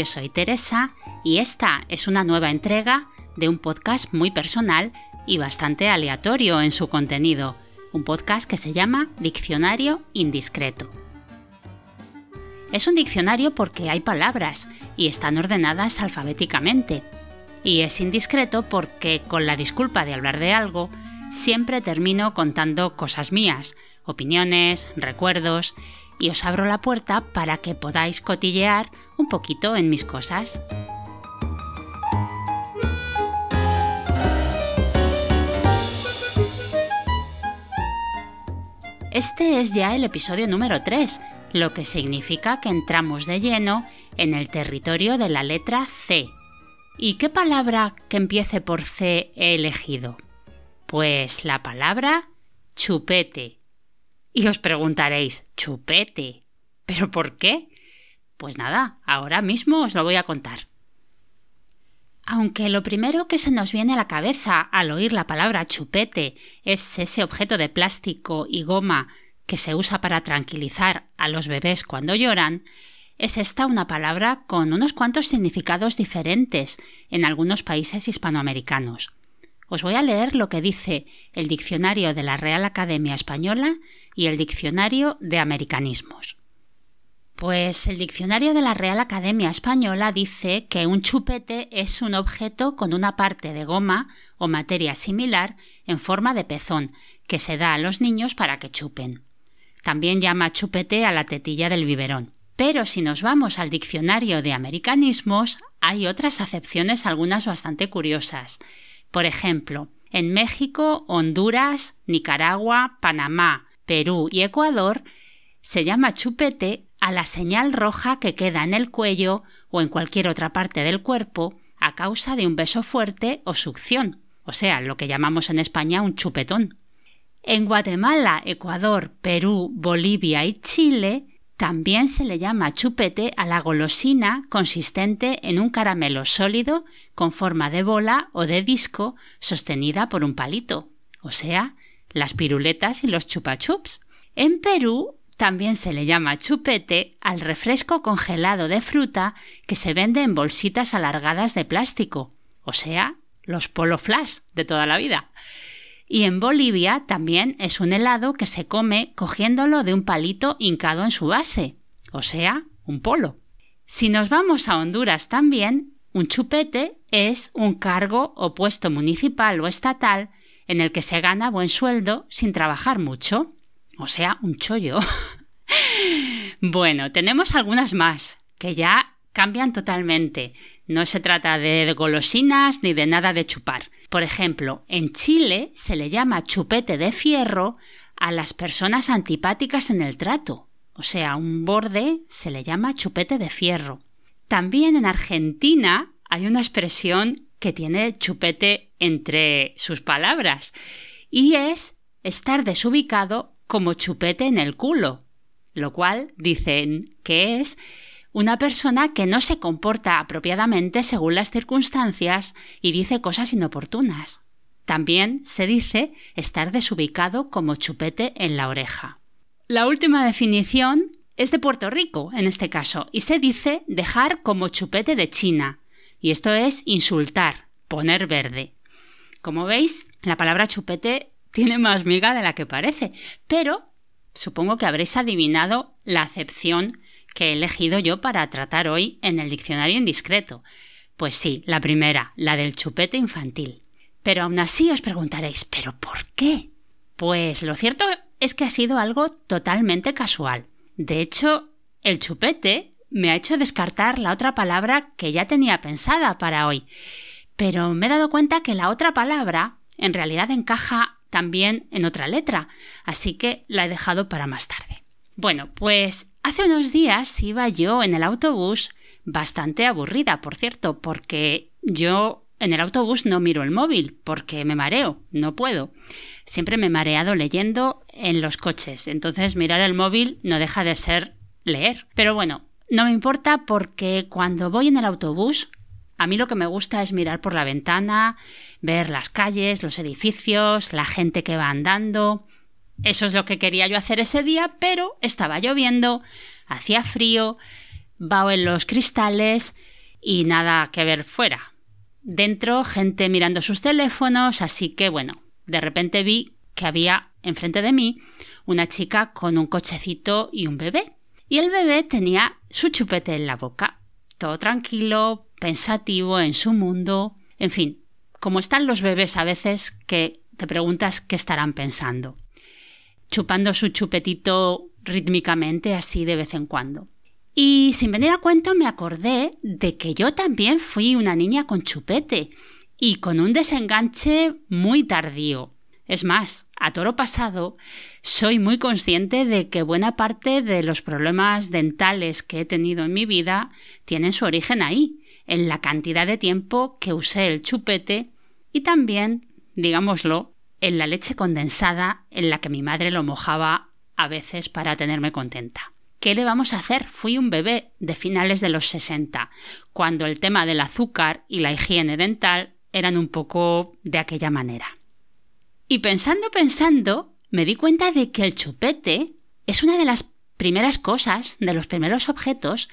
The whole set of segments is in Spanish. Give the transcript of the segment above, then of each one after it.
yo soy Teresa y esta es una nueva entrega de un podcast muy personal y bastante aleatorio en su contenido, un podcast que se llama Diccionario Indiscreto. Es un diccionario porque hay palabras y están ordenadas alfabéticamente. Y es indiscreto porque, con la disculpa de hablar de algo, siempre termino contando cosas mías, opiniones, recuerdos, y os abro la puerta para que podáis cotillear un poquito en mis cosas. Este es ya el episodio número 3, lo que significa que entramos de lleno en el territorio de la letra C. ¿Y qué palabra que empiece por C he elegido? Pues la palabra chupete. Y os preguntaréis, chupete. ¿Pero por qué? Pues nada, ahora mismo os lo voy a contar. Aunque lo primero que se nos viene a la cabeza al oír la palabra chupete es ese objeto de plástico y goma que se usa para tranquilizar a los bebés cuando lloran, es esta una palabra con unos cuantos significados diferentes en algunos países hispanoamericanos. Os voy a leer lo que dice el diccionario de la Real Academia Española y el diccionario de americanismos. Pues el diccionario de la Real Academia Española dice que un chupete es un objeto con una parte de goma o materia similar en forma de pezón que se da a los niños para que chupen. También llama chupete a la tetilla del biberón. Pero si nos vamos al diccionario de americanismos, hay otras acepciones, algunas bastante curiosas. Por ejemplo, en México, Honduras, Nicaragua, Panamá, Perú y Ecuador se llama chupete a la señal roja que queda en el cuello o en cualquier otra parte del cuerpo a causa de un beso fuerte o succión, o sea, lo que llamamos en España un chupetón. En Guatemala, Ecuador, Perú, Bolivia y Chile también se le llama chupete a la golosina consistente en un caramelo sólido con forma de bola o de disco sostenida por un palito, o sea, las piruletas y los chupachups. En Perú también se le llama chupete al refresco congelado de fruta que se vende en bolsitas alargadas de plástico, o sea, los polo flash de toda la vida. Y en Bolivia también es un helado que se come cogiéndolo de un palito hincado en su base, o sea, un polo. Si nos vamos a Honduras también, un chupete es un cargo o puesto municipal o estatal en el que se gana buen sueldo sin trabajar mucho, o sea, un chollo. bueno, tenemos algunas más que ya cambian totalmente. No se trata de golosinas ni de nada de chupar. Por ejemplo, en Chile se le llama chupete de fierro a las personas antipáticas en el trato. O sea, un borde se le llama chupete de fierro. También en Argentina hay una expresión que tiene chupete entre sus palabras y es estar desubicado como chupete en el culo, lo cual dicen que es una persona que no se comporta apropiadamente según las circunstancias y dice cosas inoportunas. También se dice estar desubicado como chupete en la oreja. La última definición es de Puerto Rico, en este caso, y se dice dejar como chupete de China. Y esto es insultar, poner verde. Como veis, la palabra chupete tiene más miga de la que parece, pero supongo que habréis adivinado la acepción que he elegido yo para tratar hoy en el diccionario indiscreto. Pues sí, la primera, la del chupete infantil. Pero aún así os preguntaréis, ¿pero por qué? Pues lo cierto es que ha sido algo totalmente casual. De hecho, el chupete me ha hecho descartar la otra palabra que ya tenía pensada para hoy. Pero me he dado cuenta que la otra palabra en realidad encaja también en otra letra, así que la he dejado para más tarde. Bueno, pues hace unos días iba yo en el autobús bastante aburrida, por cierto, porque yo en el autobús no miro el móvil porque me mareo, no puedo. Siempre me he mareado leyendo en los coches, entonces mirar el móvil no deja de ser leer. Pero bueno, no me importa porque cuando voy en el autobús, a mí lo que me gusta es mirar por la ventana, ver las calles, los edificios, la gente que va andando, eso es lo que quería yo hacer ese día, pero estaba lloviendo, hacía frío, vaho en los cristales y nada que ver fuera. Dentro, gente mirando sus teléfonos, así que bueno, de repente vi que había enfrente de mí una chica con un cochecito y un bebé. Y el bebé tenía su chupete en la boca, todo tranquilo, pensativo en su mundo, en fin, como están los bebés a veces que te preguntas qué estarán pensando, chupando su chupetito rítmicamente así de vez en cuando. Y sin venir a cuento me acordé de que yo también fui una niña con chupete y con un desenganche muy tardío. Es más, a toro pasado, soy muy consciente de que buena parte de los problemas dentales que he tenido en mi vida tienen su origen ahí, en la cantidad de tiempo que usé el chupete y también, digámoslo, en la leche condensada en la que mi madre lo mojaba a veces para tenerme contenta. ¿Qué le vamos a hacer? Fui un bebé de finales de los 60, cuando el tema del azúcar y la higiene dental eran un poco de aquella manera. Y pensando, pensando, me di cuenta de que el chupete es una de las primeras cosas, de los primeros objetos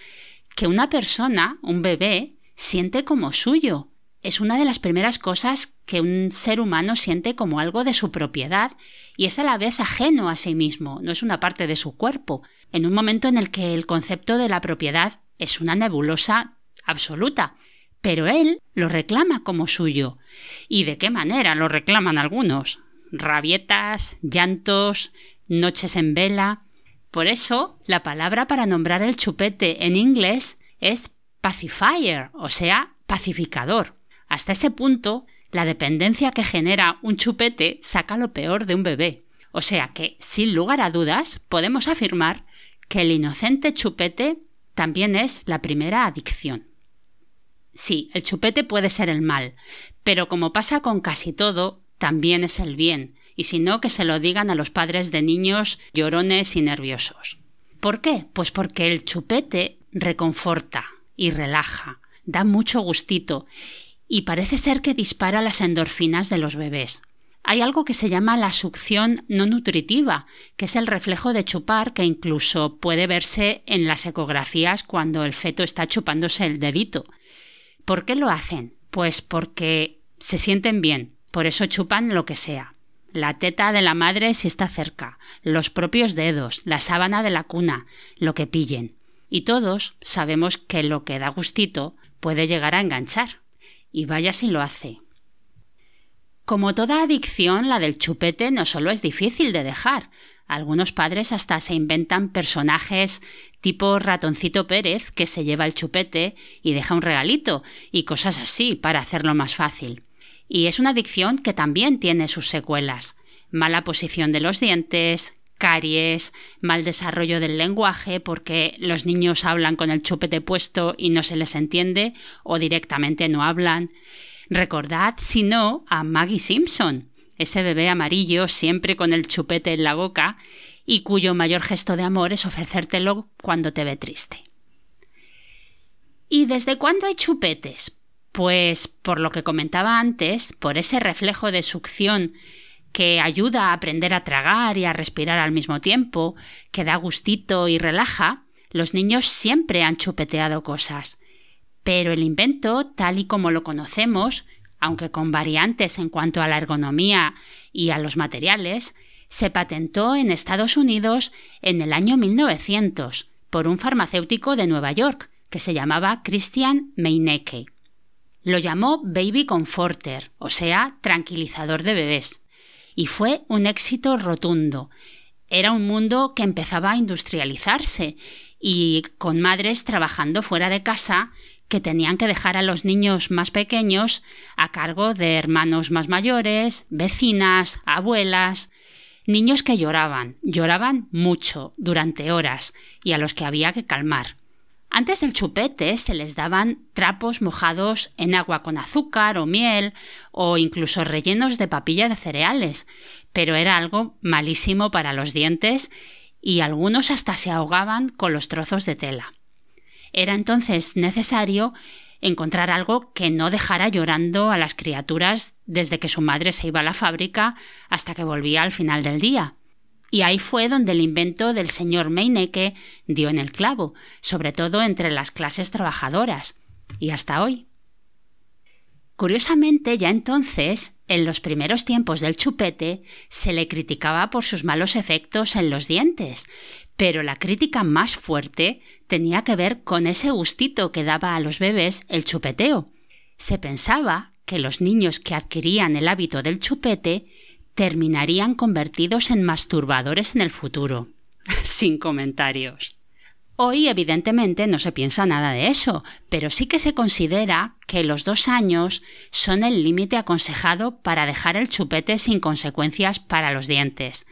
que una persona, un bebé, siente como suyo. Es una de las primeras cosas que un ser humano siente como algo de su propiedad y es a la vez ajeno a sí mismo, no es una parte de su cuerpo, en un momento en el que el concepto de la propiedad es una nebulosa absoluta. Pero él lo reclama como suyo. ¿Y de qué manera lo reclaman algunos? Rabietas, llantos, noches en vela. Por eso, la palabra para nombrar el chupete en inglés es pacifier, o sea, pacificador. Hasta ese punto, la dependencia que genera un chupete saca lo peor de un bebé. O sea que, sin lugar a dudas, podemos afirmar que el inocente chupete también es la primera adicción. Sí, el chupete puede ser el mal, pero como pasa con casi todo, también es el bien, y si no, que se lo digan a los padres de niños llorones y nerviosos. ¿Por qué? Pues porque el chupete reconforta y relaja, da mucho gustito, y parece ser que dispara las endorfinas de los bebés. Hay algo que se llama la succión no nutritiva, que es el reflejo de chupar que incluso puede verse en las ecografías cuando el feto está chupándose el dedito. ¿Por qué lo hacen? Pues porque se sienten bien, por eso chupan lo que sea. La teta de la madre si está cerca, los propios dedos, la sábana de la cuna, lo que pillen. Y todos sabemos que lo que da gustito puede llegar a enganchar. Y vaya si lo hace. Como toda adicción, la del chupete no solo es difícil de dejar. Algunos padres hasta se inventan personajes tipo ratoncito Pérez que se lleva el chupete y deja un regalito y cosas así para hacerlo más fácil. Y es una adicción que también tiene sus secuelas. Mala posición de los dientes, caries, mal desarrollo del lenguaje porque los niños hablan con el chupete puesto y no se les entiende o directamente no hablan, Recordad, si no, a Maggie Simpson, ese bebé amarillo siempre con el chupete en la boca y cuyo mayor gesto de amor es ofrecértelo cuando te ve triste. ¿Y desde cuándo hay chupetes? Pues por lo que comentaba antes, por ese reflejo de succión que ayuda a aprender a tragar y a respirar al mismo tiempo, que da gustito y relaja, los niños siempre han chupeteado cosas. Pero el invento, tal y como lo conocemos, aunque con variantes en cuanto a la ergonomía y a los materiales, se patentó en Estados Unidos en el año 1900 por un farmacéutico de Nueva York que se llamaba Christian Meinecke. Lo llamó Baby Comforter, o sea, tranquilizador de bebés, y fue un éxito rotundo. Era un mundo que empezaba a industrializarse y con madres trabajando fuera de casa que tenían que dejar a los niños más pequeños a cargo de hermanos más mayores, vecinas, abuelas, niños que lloraban, lloraban mucho, durante horas, y a los que había que calmar. Antes del chupete se les daban trapos mojados en agua con azúcar o miel o incluso rellenos de papilla de cereales, pero era algo malísimo para los dientes y algunos hasta se ahogaban con los trozos de tela. Era entonces necesario encontrar algo que no dejara llorando a las criaturas desde que su madre se iba a la fábrica hasta que volvía al final del día. Y ahí fue donde el invento del señor Meineke dio en el clavo, sobre todo entre las clases trabajadoras, y hasta hoy. Curiosamente, ya entonces, en los primeros tiempos del chupete, se le criticaba por sus malos efectos en los dientes, pero la crítica más fuerte tenía que ver con ese gustito que daba a los bebés el chupeteo. Se pensaba que los niños que adquirían el hábito del chupete terminarían convertidos en masturbadores en el futuro. Sin comentarios. Hoy, evidentemente, no se piensa nada de eso, pero sí que se considera que los dos años son el límite aconsejado para dejar el chupete sin consecuencias para los dientes.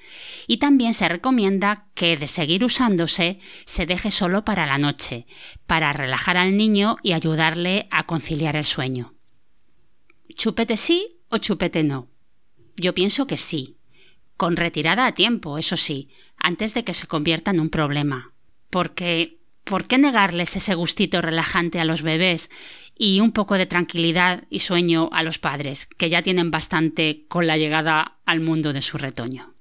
Y también se recomienda que, de seguir usándose, se deje solo para la noche, para relajar al niño y ayudarle a conciliar el sueño. ¿Chupete sí o chupete no? Yo pienso que sí, con retirada a tiempo, eso sí, antes de que se convierta en un problema porque ¿por qué negarles ese gustito relajante a los bebés y un poco de tranquilidad y sueño a los padres, que ya tienen bastante con la llegada al mundo de su retoño?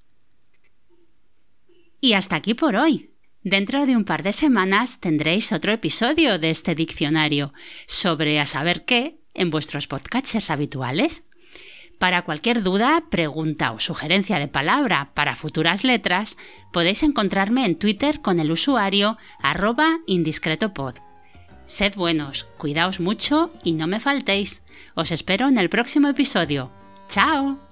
Y hasta aquí por hoy. Dentro de un par de semanas tendréis otro episodio de este diccionario sobre a saber qué en vuestros podcasts habituales. Para cualquier duda, pregunta o sugerencia de palabra para futuras letras, podéis encontrarme en Twitter con el usuario arroba indiscretopod. Sed buenos, cuidaos mucho y no me faltéis. Os espero en el próximo episodio. ¡Chao!